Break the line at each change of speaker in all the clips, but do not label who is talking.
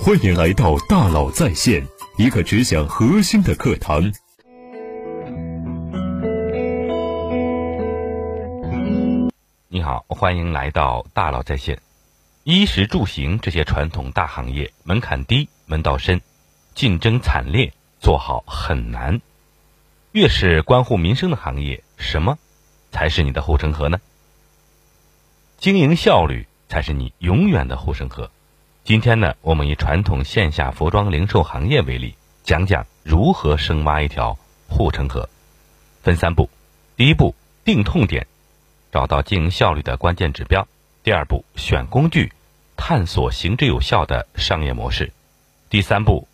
欢迎来到大佬在线，一个只讲核心的课堂。
你好，欢迎来到大佬在线。衣食住行这些传统大行业，门槛低，门道深，竞争惨烈，做好很难。越是关乎民生的行业，什么才是你的护城河呢？经营效率才是你永远的护城河。今天呢，我们以传统线下服装零售行业为例，讲讲如何深挖一条护城河。分三步：第一步，定痛点，找到经营效率的关键指标；第二步，选工具，探索行之有效的商业模式；第三步，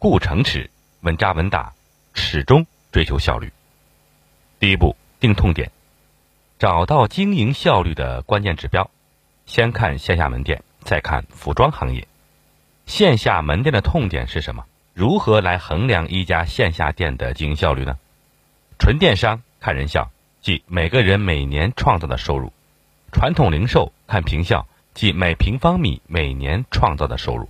固城池，稳扎稳打，始终追求效率。第一步，定痛点，找到经营效率的关键指标。先看线下门店。再看服装行业，线下门店的痛点是什么？如何来衡量一家线下店的经营效率呢？纯电商看人效，即每个人每年创造的收入；传统零售看平效，即每平方米每年创造的收入。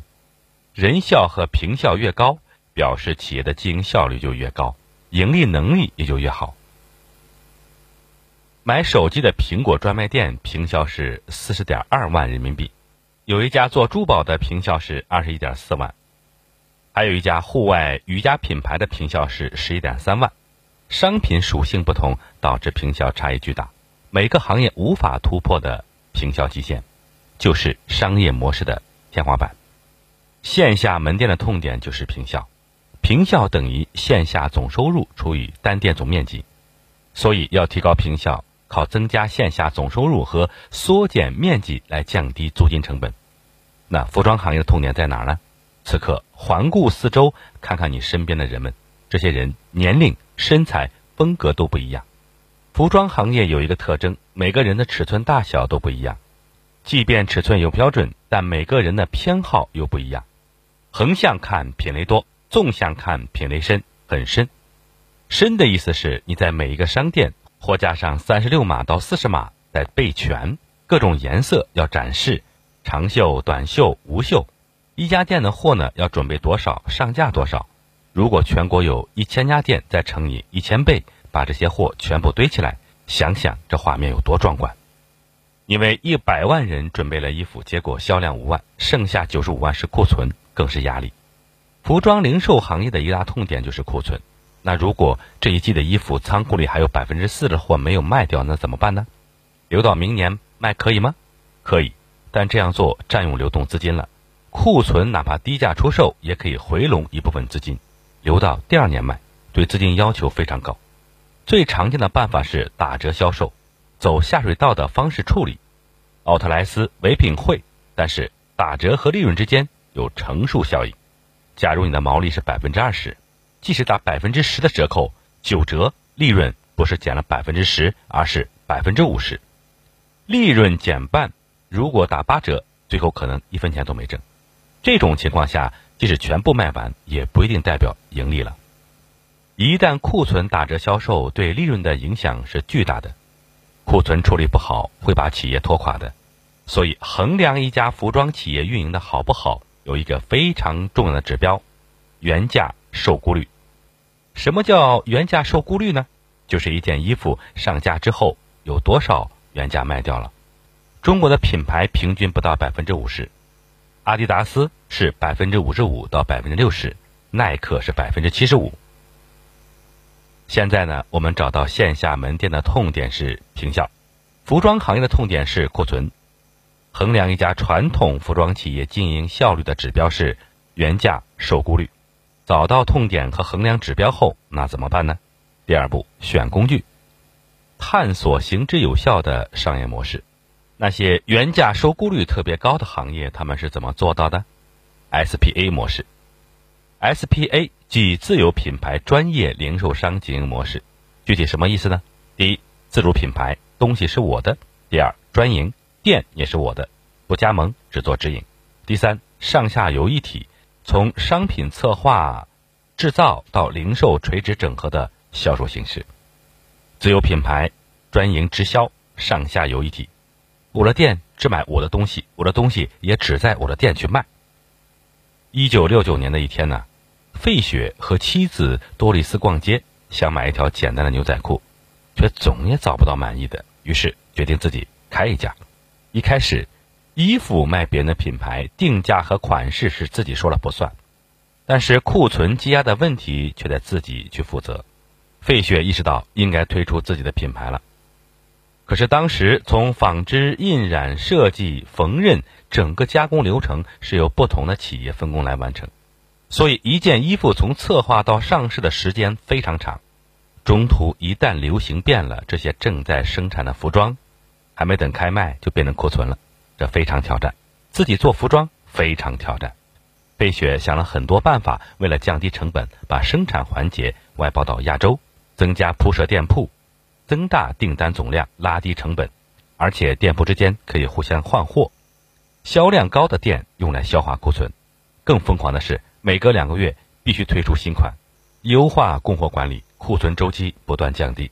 人效和平效越高，表示企业的经营效率就越高，盈利能力也就越好。买手机的苹果专卖店平销是四十点二万人民币。有一家做珠宝的平效是二十一点四万，还有一家户外瑜伽品牌的平效是十一点三万。商品属性不同，导致平效差异巨大。每个行业无法突破的平效极限，就是商业模式的天花板。线下门店的痛点就是平效，平效等于线下总收入除以单店总面积，所以要提高平效。靠增加线下总收入和缩减面积来降低租金成本。那服装行业的痛点在哪儿呢？此刻环顾四周，看看你身边的人们，这些人年龄、身材、风格都不一样。服装行业有一个特征，每个人的尺寸大小都不一样。即便尺寸有标准，但每个人的偏好又不一样。横向看品类多，纵向看品类深，很深。深的意思是你在每一个商店。货架上三十六码到四十码得备全，各种颜色要展示，长袖、短袖、无袖。一家店的货呢要准备多少，上架多少？如果全国有一千家店，再乘以一千倍，把这些货全部堆起来，想想这画面有多壮观。因为一百万人准备了衣服，结果销量五万，剩下九十五万是库存，更是压力。服装零售行业的一大痛点就是库存。那如果这一季的衣服仓库里还有百分之四的货没有卖掉，那怎么办呢？留到明年卖可以吗？可以，但这样做占用流动资金了。库存哪怕低价出售，也可以回笼一部分资金，留到第二年卖，对资金要求非常高。最常见的办法是打折销售，走下水道的方式处理，奥特莱斯、唯品会。但是打折和利润之间有乘数效应，假如你的毛利是百分之二十。即使打百分之十的折扣，九折利润不是减了百分之十，而是百分之五十，利润减半。如果打八折，最后可能一分钱都没挣。这种情况下，即使全部卖完，也不一定代表盈利了。一旦库存打折销售，对利润的影响是巨大的。库存处理不好，会把企业拖垮的。所以，衡量一家服装企业运营的好不好，有一个非常重要的指标：原价受估率。什么叫原价售估率呢？就是一件衣服上架之后有多少原价卖掉了。中国的品牌平均不到百分之五十，阿迪达斯是百分之五十五到百分之六十，耐克是百分之七十五。现在呢，我们找到线下门店的痛点是平效，服装行业的痛点是库存。衡量一家传统服装企业经营效率的指标是原价售估率。找到痛点和衡量指标后，那怎么办呢？第二步，选工具，探索行之有效的商业模式。那些原价收估率特别高的行业，他们是怎么做到的？SPA 模式，SPA 即自有品牌专业零售商经营模式。具体什么意思呢？第一，自主品牌，东西是我的；第二，专营店也是我的，不加盟，只做直营；第三，上下游一体。从商品策划、制造到零售垂直整合的销售形式，自有品牌、专营直销、上下游一体。我的店只买我的东西，我的东西也只在我的店去卖。一九六九年的一天呢，费雪和妻子多丽丝逛街，想买一条简单的牛仔裤，却总也找不到满意的，于是决定自己开一家。一开始，衣服卖别人的品牌，定价和款式是自己说了不算，但是库存积压的问题却得自己去负责。费雪意识到应该推出自己的品牌了。可是当时从纺织、印染、设计、缝纫整个加工流程是由不同的企业分工来完成，所以一件衣服从策划到上市的时间非常长。中途一旦流行变了，这些正在生产的服装还没等开卖就变成库存了，这非常挑战。自己做服装非常挑战。费雪想了很多办法，为了降低成本，把生产环节外包到亚洲，增加铺设店铺。增大订单总量，拉低成本，而且店铺之间可以互相换货。销量高的店用来消化库存，更疯狂的是，每隔两个月必须推出新款，优化供货管理，库存周期不断降低，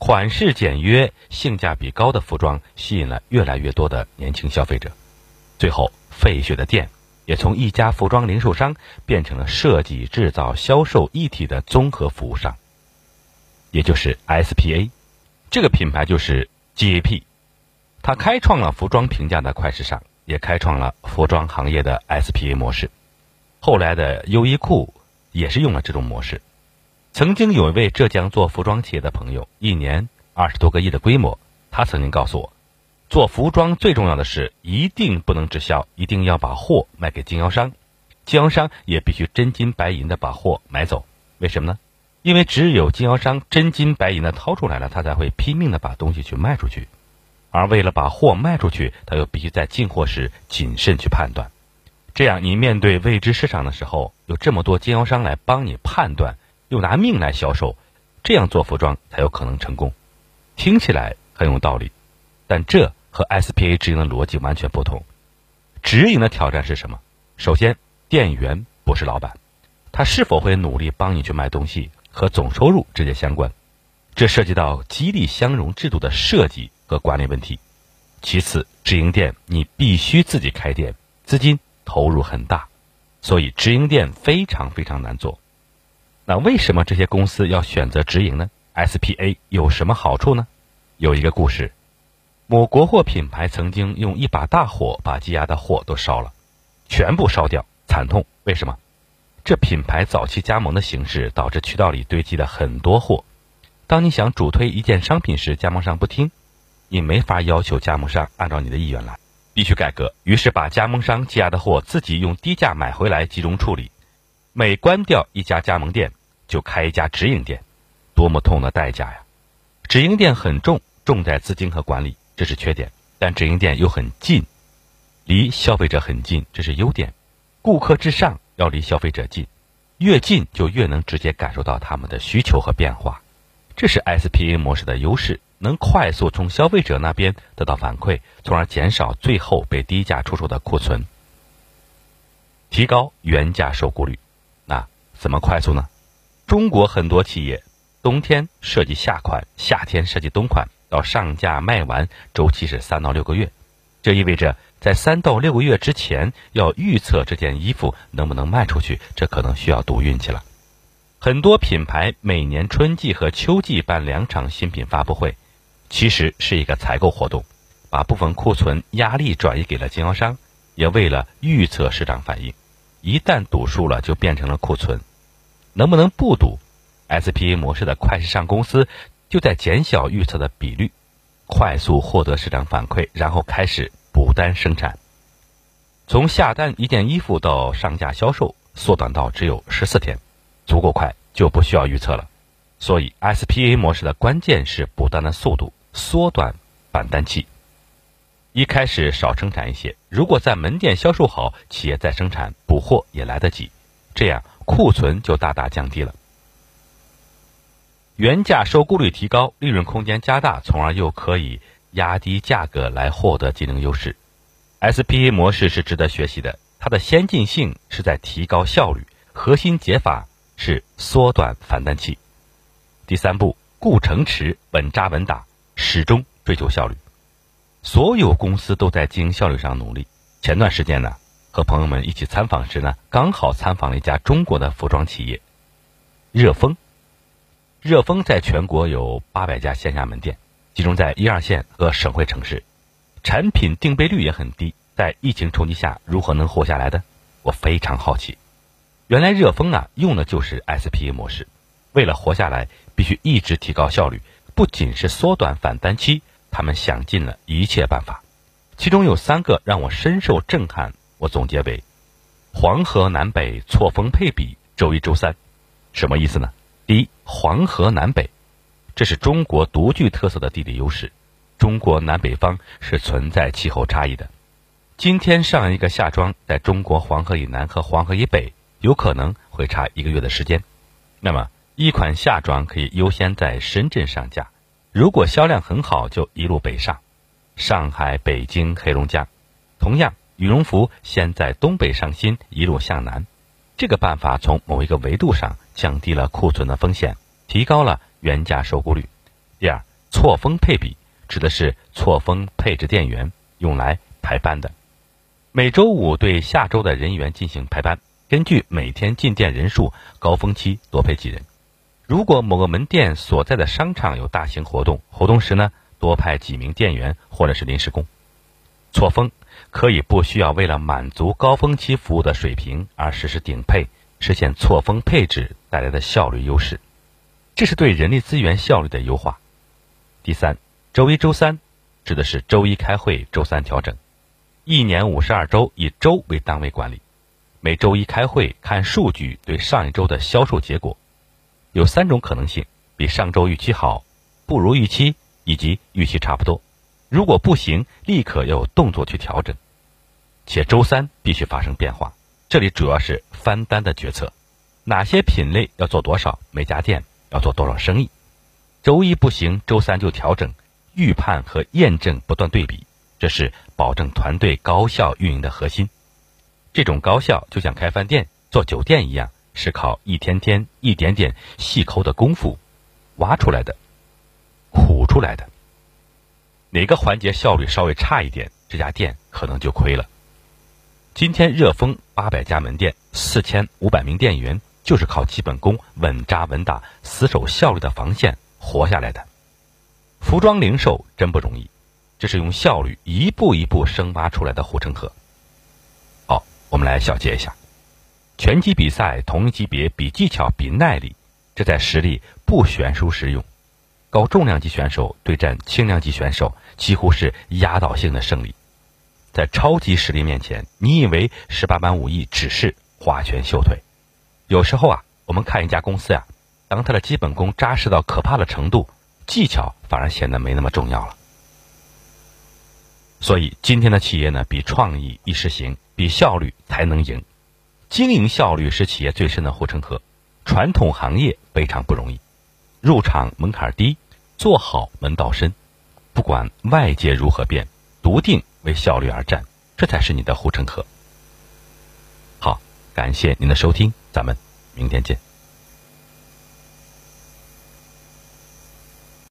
款式简约、性价比高的服装吸引了越来越多的年轻消费者。最后，费雪的店也从一家服装零售商变成了设计、制造、销售一体的综合服务商，也就是 SPA。这个品牌就是 GAP，它开创了服装评价的快时尚，也开创了服装行业的 SPA 模式。后来的优衣库也是用了这种模式。曾经有一位浙江做服装企业的朋友，一年二十多个亿的规模，他曾经告诉我，做服装最重要的是一定不能直销，一定要把货卖给经销商，经销商也必须真金白银的把货买走。为什么呢？因为只有经销商真金白银的掏出来了，他才会拼命的把东西去卖出去。而为了把货卖出去，他又必须在进货时谨慎去判断。这样，你面对未知市场的时候，有这么多经销商来帮你判断，又拿命来销售，这样做服装才有可能成功。听起来很有道理，但这和 SPA 直营的逻辑完全不同。直营的挑战是什么？首先，店员不是老板，他是否会努力帮你去卖东西？和总收入直接相关，这涉及到激励相容制度的设计和管理问题。其次，直营店你必须自己开店，资金投入很大，所以直营店非常非常难做。那为什么这些公司要选择直营呢？SPA 有什么好处呢？有一个故事，某国货品牌曾经用一把大火把积压的货都烧了，全部烧掉，惨痛。为什么？这品牌早期加盟的形式导致渠道里堆积了很多货。当你想主推一件商品时，加盟商不听，你没法要求加盟商按照你的意愿来，必须改革。于是把加盟商积压的货自己用低价买回来集中处理。每关掉一家加盟店，就开一家直营店，多么痛的代价呀！直营店很重，重在资金和管理，这是缺点；但直营店又很近，离消费者很近，这是优点。顾客至上。要离消费者近，越近就越能直接感受到他们的需求和变化，这是 SPA 模式的优势，能快速从消费者那边得到反馈，从而减少最后被低价出售的库存，提高原价收购率。那怎么快速呢？中国很多企业冬天设计夏款，夏天设计冬款，到上架卖完周期是三到六个月，这意味着。在三到六个月之前，要预测这件衣服能不能卖出去，这可能需要赌运气了。很多品牌每年春季和秋季办两场新品发布会，其实是一个采购活动，把部分库存压力转移给了经销商，也为了预测市场反应。一旦赌输了，就变成了库存。能不能不赌？SPA 模式的快时尚公司就在减小预测的比率，快速获得市场反馈，然后开始。补单生产，从下单一件衣服到上架销售，缩短到只有十四天，足够快，就不需要预测了。所以 SPA 模式的关键是补单的速度，缩短返单期。一开始少生产一些，如果在门店销售好，企业再生产补货也来得及，这样库存就大大降低了，原价收购率提高，利润空间加大，从而又可以。压低价格来获得竞争优势，SPA 模式是值得学习的。它的先进性是在提高效率，核心解法是缩短反弹期。第三步，固城池，稳扎稳打，始终追求效率。所有公司都在经营效率上努力。前段时间呢，和朋友们一起参访时呢，刚好参访了一家中国的服装企业——热风。热风在全国有八百家线下门店，集中在一二线和省会城市，产品定倍率也很低。在疫情冲击下，如何能活下来的？我非常好奇。原来热风啊，用的就是 SPA 模式。为了活下来，必须一直提高效率。不仅是缩短返单期，他们想尽了一切办法。其中有三个让我深受震撼，我总结为：黄河南北错峰配比，周一周三。什么意思呢？第一，黄河南北，这是中国独具特色的地理优势。中国南北方是存在气候差异的。今天上一个夏装，在中国黄河以南和黄河以北，有可能会差一个月的时间。那么，一款夏装可以优先在深圳上架，如果销量很好，就一路北上，上海、北京、黑龙江。同样，羽绒服先在东北上新，一路向南。这个办法从某一个维度上降低了库存的风险，提高了原价收购率。第二，错峰配比指的是错峰配置电源，用来排班的。每周五对下周的人员进行排班，根据每天进店人数，高峰期多配几人。如果某个门店所在的商场有大型活动，活动时呢多派几名店员或者是临时工。错峰可以不需要为了满足高峰期服务的水平而实施顶配，实现错峰配置带来的效率优势，这是对人力资源效率的优化。第三，周一、周三指的是周一开会，周三调整。一年五十二周，以周为单位管理，每周一开会看数据，对上一周的销售结果，有三种可能性：比上周预期好，不如预期，以及预期差不多。如果不行，立刻要有动作去调整。且周三必须发生变化，这里主要是翻单的决策，哪些品类要做多少，每家店要做多少生意。周一不行，周三就调整，预判和验证不断对比。这是保证团队高效运营的核心。这种高效就像开饭店、做酒店一样，是靠一天天、一点点细抠的功夫挖出来的、苦出来的。哪个环节效率稍微差一点，这家店可能就亏了。今天热风八百家门店、四千五百名店员，就是靠基本功、稳扎稳打、死守效率的防线活下来的。服装零售真不容易。这是用效率一步一步深挖出来的护城河。好，我们来小结一下：拳击比赛同一级别比技巧、比耐力，这在实力不悬殊时用；高重量级选手对战轻量级选手，几乎是压倒性的胜利。在超级实力面前，你以为十八般武艺只是花拳绣腿？有时候啊，我们看一家公司呀，当他的基本功扎实到可怕的程度，技巧反而显得没那么重要了。所以，今天的企业呢，比创意易实行，比效率才能赢。经营效率是企业最深的护城河。传统行业非常不容易，入场门槛低，做好门道深。不管外界如何变，笃定为效率而战，这才是你的护城河。好，感谢您的收听，咱们明天见。